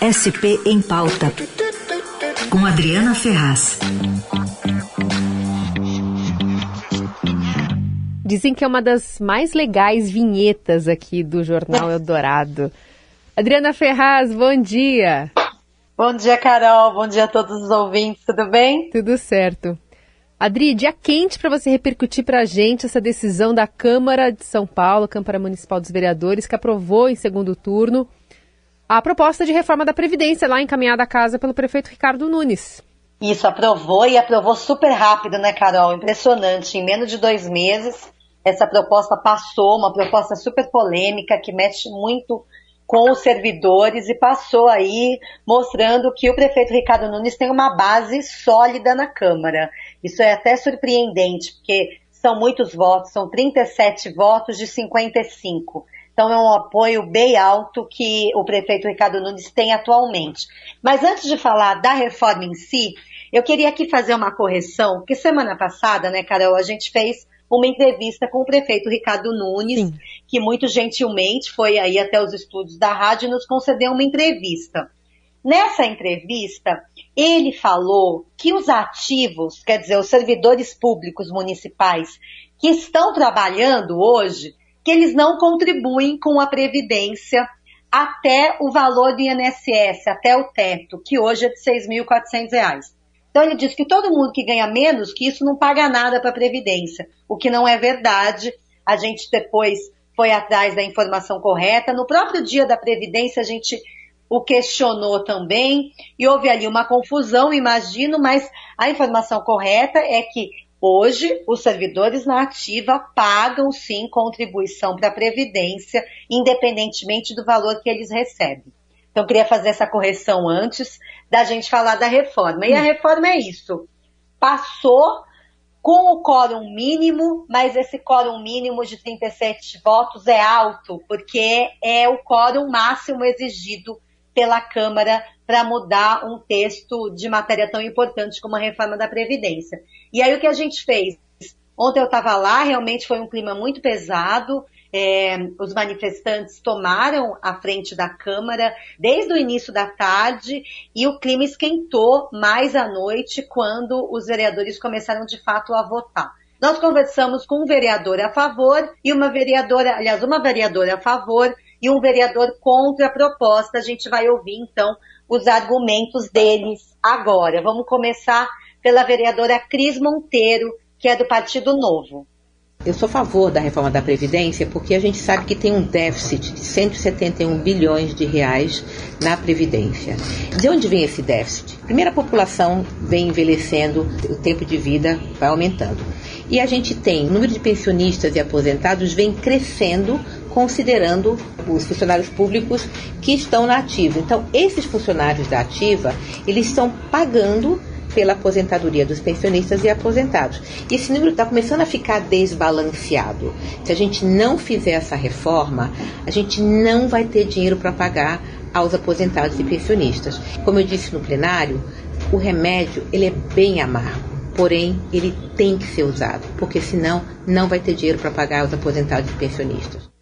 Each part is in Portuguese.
SP em Pauta, com Adriana Ferraz. Dizem que é uma das mais legais vinhetas aqui do Jornal Eldorado. Adriana Ferraz, bom dia. Bom dia, Carol. Bom dia a todos os ouvintes. Tudo bem? Tudo certo. Adri, dia quente para você repercutir para a gente essa decisão da Câmara de São Paulo, Câmara Municipal dos Vereadores, que aprovou em segundo turno a proposta de reforma da Previdência lá encaminhada à casa pelo prefeito Ricardo Nunes. Isso, aprovou e aprovou super rápido, né, Carol? Impressionante. Em menos de dois meses, essa proposta passou, uma proposta super polêmica que mexe muito com os servidores e passou aí mostrando que o prefeito Ricardo Nunes tem uma base sólida na Câmara. Isso é até surpreendente, porque são muitos votos, são 37 votos de 55. Então é um apoio bem alto que o prefeito Ricardo Nunes tem atualmente. Mas antes de falar da reforma em si, eu queria aqui fazer uma correção, porque semana passada, né, Carol, a gente fez uma entrevista com o prefeito Ricardo Nunes, Sim. que muito gentilmente foi aí até os estúdios da rádio e nos concedeu uma entrevista. Nessa entrevista, ele falou que os ativos, quer dizer, os servidores públicos municipais que estão trabalhando hoje, que eles não contribuem com a previdência até o valor do INSS, até o teto, que hoje é de R$ 6.400. Então ele diz que todo mundo que ganha menos que isso não paga nada para a Previdência, o que não é verdade. A gente depois foi atrás da informação correta. No próprio dia da Previdência, a gente o questionou também e houve ali uma confusão, imagino, mas a informação correta é que hoje os servidores na ativa pagam sim contribuição para a Previdência, independentemente do valor que eles recebem. Então, eu queria fazer essa correção antes da gente falar da reforma. E a hum. reforma é isso. Passou com o quórum mínimo, mas esse quórum mínimo de 37 votos é alto, porque é o quórum máximo exigido pela Câmara para mudar um texto de matéria tão importante como a reforma da Previdência. E aí o que a gente fez? Ontem eu estava lá, realmente foi um clima muito pesado é, os manifestantes tomaram a frente da Câmara desde o início da tarde e o clima esquentou mais à noite quando os vereadores começaram de fato a votar. Nós conversamos com um vereador a favor e uma vereadora, aliás, uma vereadora a favor e um vereador contra a proposta. A gente vai ouvir então os argumentos deles agora. Vamos começar pela vereadora Cris Monteiro, que é do Partido Novo. Eu sou a favor da reforma da Previdência porque a gente sabe que tem um déficit de 171 bilhões de reais na Previdência. De onde vem esse déficit? Primeiro, a população vem envelhecendo, o tempo de vida vai aumentando. E a gente tem o número de pensionistas e aposentados vem crescendo considerando os funcionários públicos que estão na ativa. Então, esses funcionários da ativa, eles estão pagando pela aposentadoria dos pensionistas e aposentados. E esse número está começando a ficar desbalanceado. Se a gente não fizer essa reforma, a gente não vai ter dinheiro para pagar aos aposentados e pensionistas. Como eu disse no plenário, o remédio ele é bem amargo porém ele tem que ser usado, porque senão não vai ter dinheiro para pagar os aposentados e pensionistas.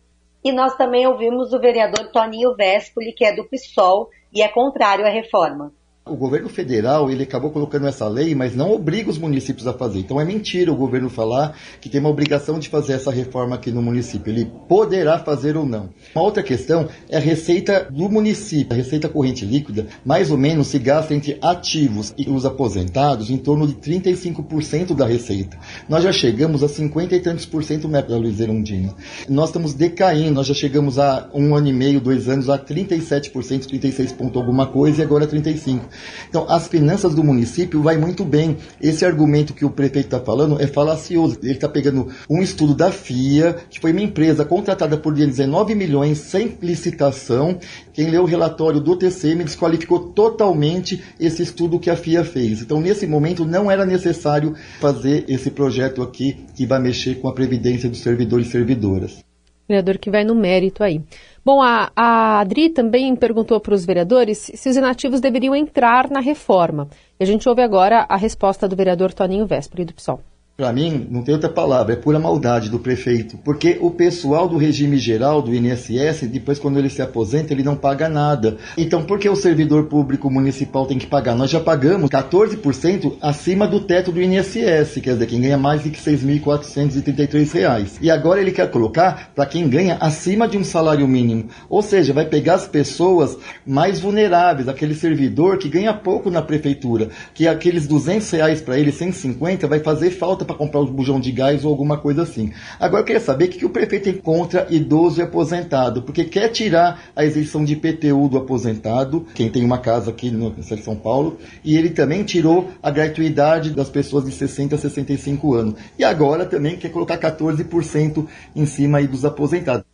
E nós também ouvimos o vereador Toninho Vespoli, que é do PSOL e é contrário à reforma. O governo federal ele acabou colocando essa lei, mas não obriga os municípios a fazer. Então é mentira o governo falar que tem uma obrigação de fazer essa reforma aqui no município. Ele poderá fazer ou não. Uma outra questão é a receita do município. A receita corrente líquida, mais ou menos, se gasta entre ativos e os aposentados em torno de 35% da receita. Nós já chegamos a 50 e tantos por cento, né, Luiz Erundina. Nós estamos decaindo, nós já chegamos a um ano e meio, dois anos, a 37%, 36 ponto alguma coisa e agora 35%. Então, as finanças do município vai muito bem. Esse argumento que o prefeito está falando é falacioso. Ele está pegando um estudo da FIA, que foi uma empresa contratada por 19 milhões sem licitação. Quem leu o relatório do TCM desqualificou totalmente esse estudo que a FIA fez. Então, nesse momento, não era necessário fazer esse projeto aqui que vai mexer com a previdência dos servidores e servidoras. Vereador que vai no mérito aí. Bom, a, a Adri também perguntou para os vereadores se os inativos deveriam entrar na reforma. E a gente ouve agora a resposta do vereador Toninho Vésperi, do PSOL. Para mim, não tem outra palavra, é pura maldade do prefeito. Porque o pessoal do regime geral, do INSS, depois quando ele se aposenta, ele não paga nada. Então, por que o servidor público municipal tem que pagar? Nós já pagamos 14% acima do teto do INSS, quer dizer, quem ganha mais de R$ 6.433. E agora ele quer colocar para quem ganha acima de um salário mínimo. Ou seja, vai pegar as pessoas mais vulneráveis, aquele servidor que ganha pouco na prefeitura, que aqueles 200 reais para ele, 150, vai fazer falta para comprar um bujão de gás ou alguma coisa assim. Agora eu queria saber o que, que o prefeito encontra idoso e aposentado, porque quer tirar a isenção de IPTU do aposentado, quem tem uma casa aqui no em São Paulo, e ele também tirou a gratuidade das pessoas de 60 a 65 anos. E agora também quer colocar 14% em cima aí dos aposentados.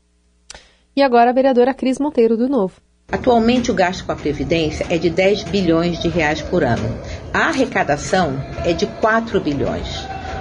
E agora a vereadora Cris Monteiro do Novo. Atualmente o gasto com a Previdência é de 10 bilhões de reais por ano. A arrecadação é de 4 bilhões.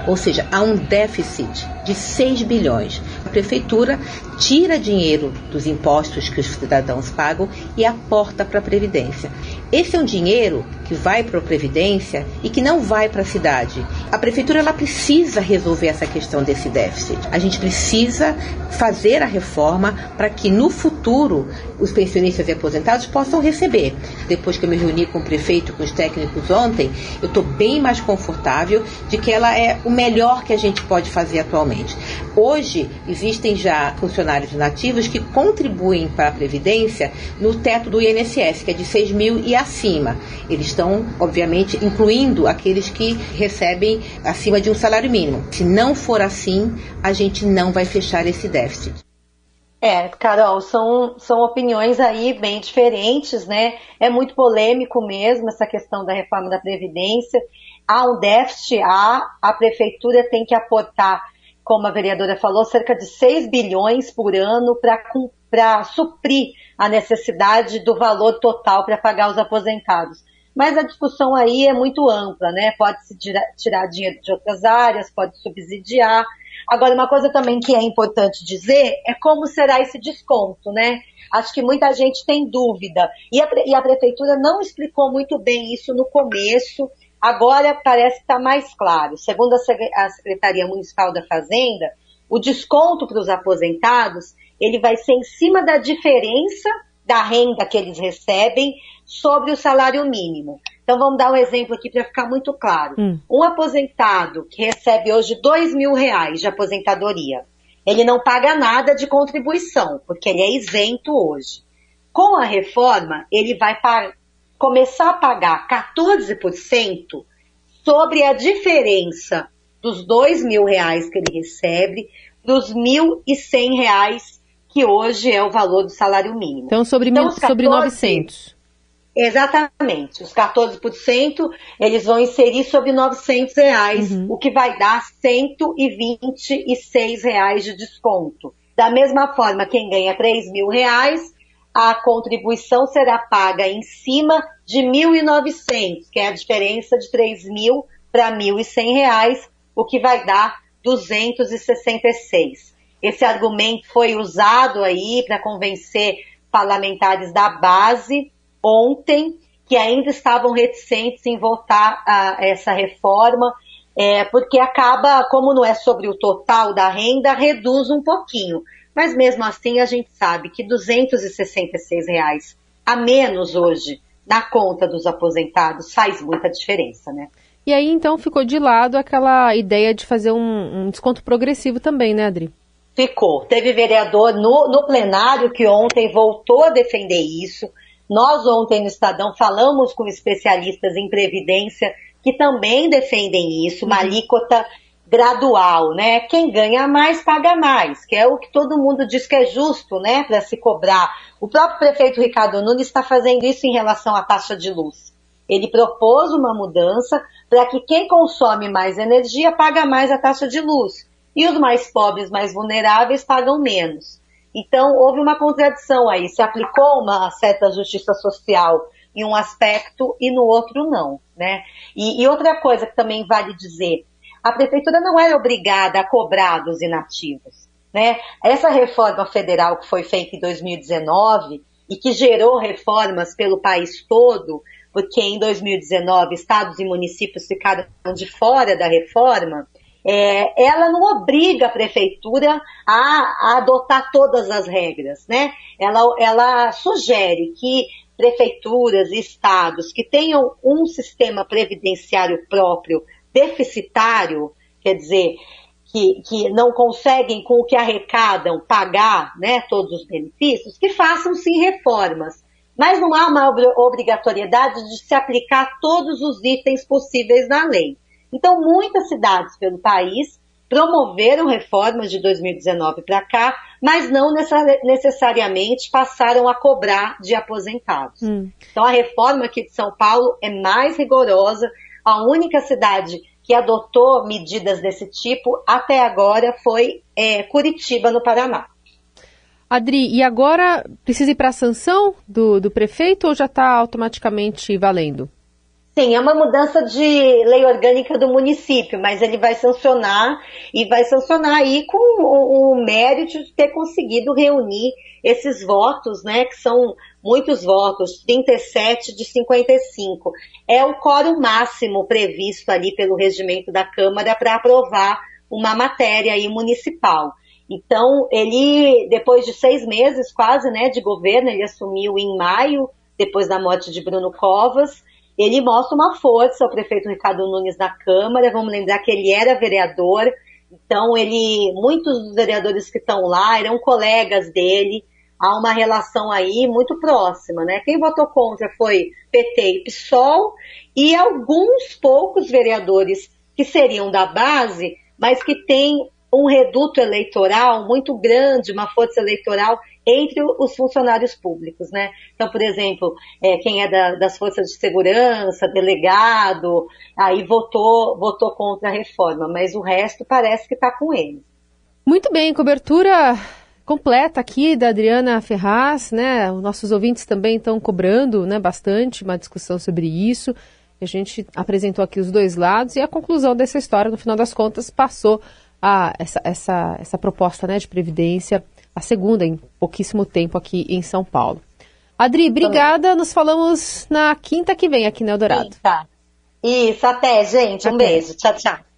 Ou seja, há um déficit de 6 bilhões. A prefeitura tira dinheiro dos impostos que os cidadãos pagam e aporta para a Previdência. Esse é um dinheiro que vai para a Previdência e que não vai para a cidade. A prefeitura ela precisa resolver essa questão desse déficit. A gente precisa fazer a reforma para que no futuro os pensionistas e aposentados possam receber. Depois que eu me reuni com o prefeito, com os técnicos ontem, eu estou bem mais confortável de que ela é o melhor que a gente pode fazer atualmente. Hoje existem já funcionários nativos que contribuem para a Previdência no teto do INSS, que é de 6 mil e acima. Eles estão, obviamente, incluindo aqueles que recebem acima de um salário mínimo. Se não for assim, a gente não vai fechar esse déficit. É, Carol, são, são opiniões aí bem diferentes, né? É muito polêmico mesmo essa questão da reforma da Previdência. Há um déficit, há, a prefeitura tem que aportar, como a vereadora falou, cerca de 6 bilhões por ano para suprir a necessidade do valor total para pagar os aposentados. Mas a discussão aí é muito ampla, né? Pode-se tirar dinheiro de outras áreas, pode subsidiar. Agora, uma coisa também que é importante dizer é como será esse desconto, né? Acho que muita gente tem dúvida. E a, e a prefeitura não explicou muito bem isso no começo. Agora parece estar tá mais claro. Segundo a Secretaria Municipal da Fazenda, o desconto para os aposentados ele vai ser em cima da diferença da renda que eles recebem sobre o salário mínimo. Então vamos dar um exemplo aqui para ficar muito claro. Hum. Um aposentado que recebe hoje dois mil reais de aposentadoria, ele não paga nada de contribuição, porque ele é isento hoje. Com a reforma, ele vai começar a pagar 14% sobre a diferença dos dois mil reais que ele recebe dos mil e cem reais que hoje é o valor do salário mínimo. Então, sobre, então, mil, 14, sobre 900. Exatamente. Os 14% eles vão inserir sobre 900 reais, uhum. o que vai dar 126 reais de desconto. Da mesma forma, quem ganha 3 mil reais, a contribuição será paga em cima de 1.900, que é a diferença de 3 mil para 1.100 reais, o que vai dar 266. Esse argumento foi usado aí para convencer parlamentares da base ontem, que ainda estavam reticentes em votar a essa reforma, é, porque acaba, como não é sobre o total da renda, reduz um pouquinho. Mas mesmo assim a gente sabe que 266 reais a menos hoje na conta dos aposentados faz muita diferença, né? E aí então ficou de lado aquela ideia de fazer um, um desconto progressivo também, né, Adri? Ficou. Teve vereador no, no plenário que ontem voltou a defender isso. Nós ontem no Estadão falamos com especialistas em previdência que também defendem isso, uma uhum. alíquota gradual, né? Quem ganha mais paga mais, que é o que todo mundo diz que é justo, né, para se cobrar. O próprio prefeito Ricardo Nunes está fazendo isso em relação à taxa de luz. Ele propôs uma mudança para que quem consome mais energia paga mais a taxa de luz e os mais pobres, mais vulneráveis, pagam menos. Então, houve uma contradição aí. Se aplicou uma certa justiça social em um aspecto e no outro não, né? E, e outra coisa que também vale dizer, a prefeitura não era obrigada a cobrar dos inativos, né? Essa reforma federal que foi feita em 2019 e que gerou reformas pelo país todo, porque em 2019 estados e municípios ficaram de fora da reforma, é, ela não obriga a prefeitura a, a, adotar todas as regras, né? Ela, ela sugere que prefeituras e estados que tenham um sistema previdenciário próprio deficitário, quer dizer, que, que não conseguem com o que arrecadam pagar né, todos os benefícios, que façam sim reformas. Mas não há uma obrigatoriedade de se aplicar todos os itens possíveis na lei. Então, muitas cidades pelo país promoveram reformas de 2019 para cá, mas não necessariamente passaram a cobrar de aposentados. Hum. Então, a reforma aqui de São Paulo é mais rigorosa. A única cidade que adotou medidas desse tipo até agora foi é, Curitiba, no Paraná. Adri, e agora precisa ir para a sanção do, do prefeito ou já está automaticamente valendo? Sim, é uma mudança de lei orgânica do município, mas ele vai sancionar e vai sancionar aí com o, o mérito de ter conseguido reunir esses votos, né, que são muitos votos, 37 de 55. É o quórum máximo previsto ali pelo regimento da Câmara para aprovar uma matéria aí municipal. Então, ele, depois de seis meses quase, né, de governo, ele assumiu em maio, depois da morte de Bruno Covas, ele mostra uma força ao prefeito Ricardo Nunes na Câmara. Vamos lembrar que ele era vereador, então ele, muitos dos vereadores que estão lá eram colegas dele. Há uma relação aí muito próxima, né? Quem votou contra foi PT e PSOL e alguns poucos vereadores que seriam da base, mas que têm um reduto eleitoral muito grande, uma força eleitoral entre os funcionários públicos, né? Então, por exemplo, é, quem é da, das forças de segurança, delegado, aí votou, votou contra a reforma, mas o resto parece que está com ele. Muito bem, cobertura completa aqui da Adriana Ferraz, né? Os nossos ouvintes também estão cobrando, né, bastante uma discussão sobre isso. A gente apresentou aqui os dois lados e a conclusão dessa história, no final das contas, passou a essa, essa, essa proposta né, de previdência a segunda em pouquíssimo tempo aqui em São Paulo. Adri, obrigada. Nos falamos na quinta que vem aqui no Eldorado. Tá. Isso, até, gente. Um beijo. Tchau, tchau.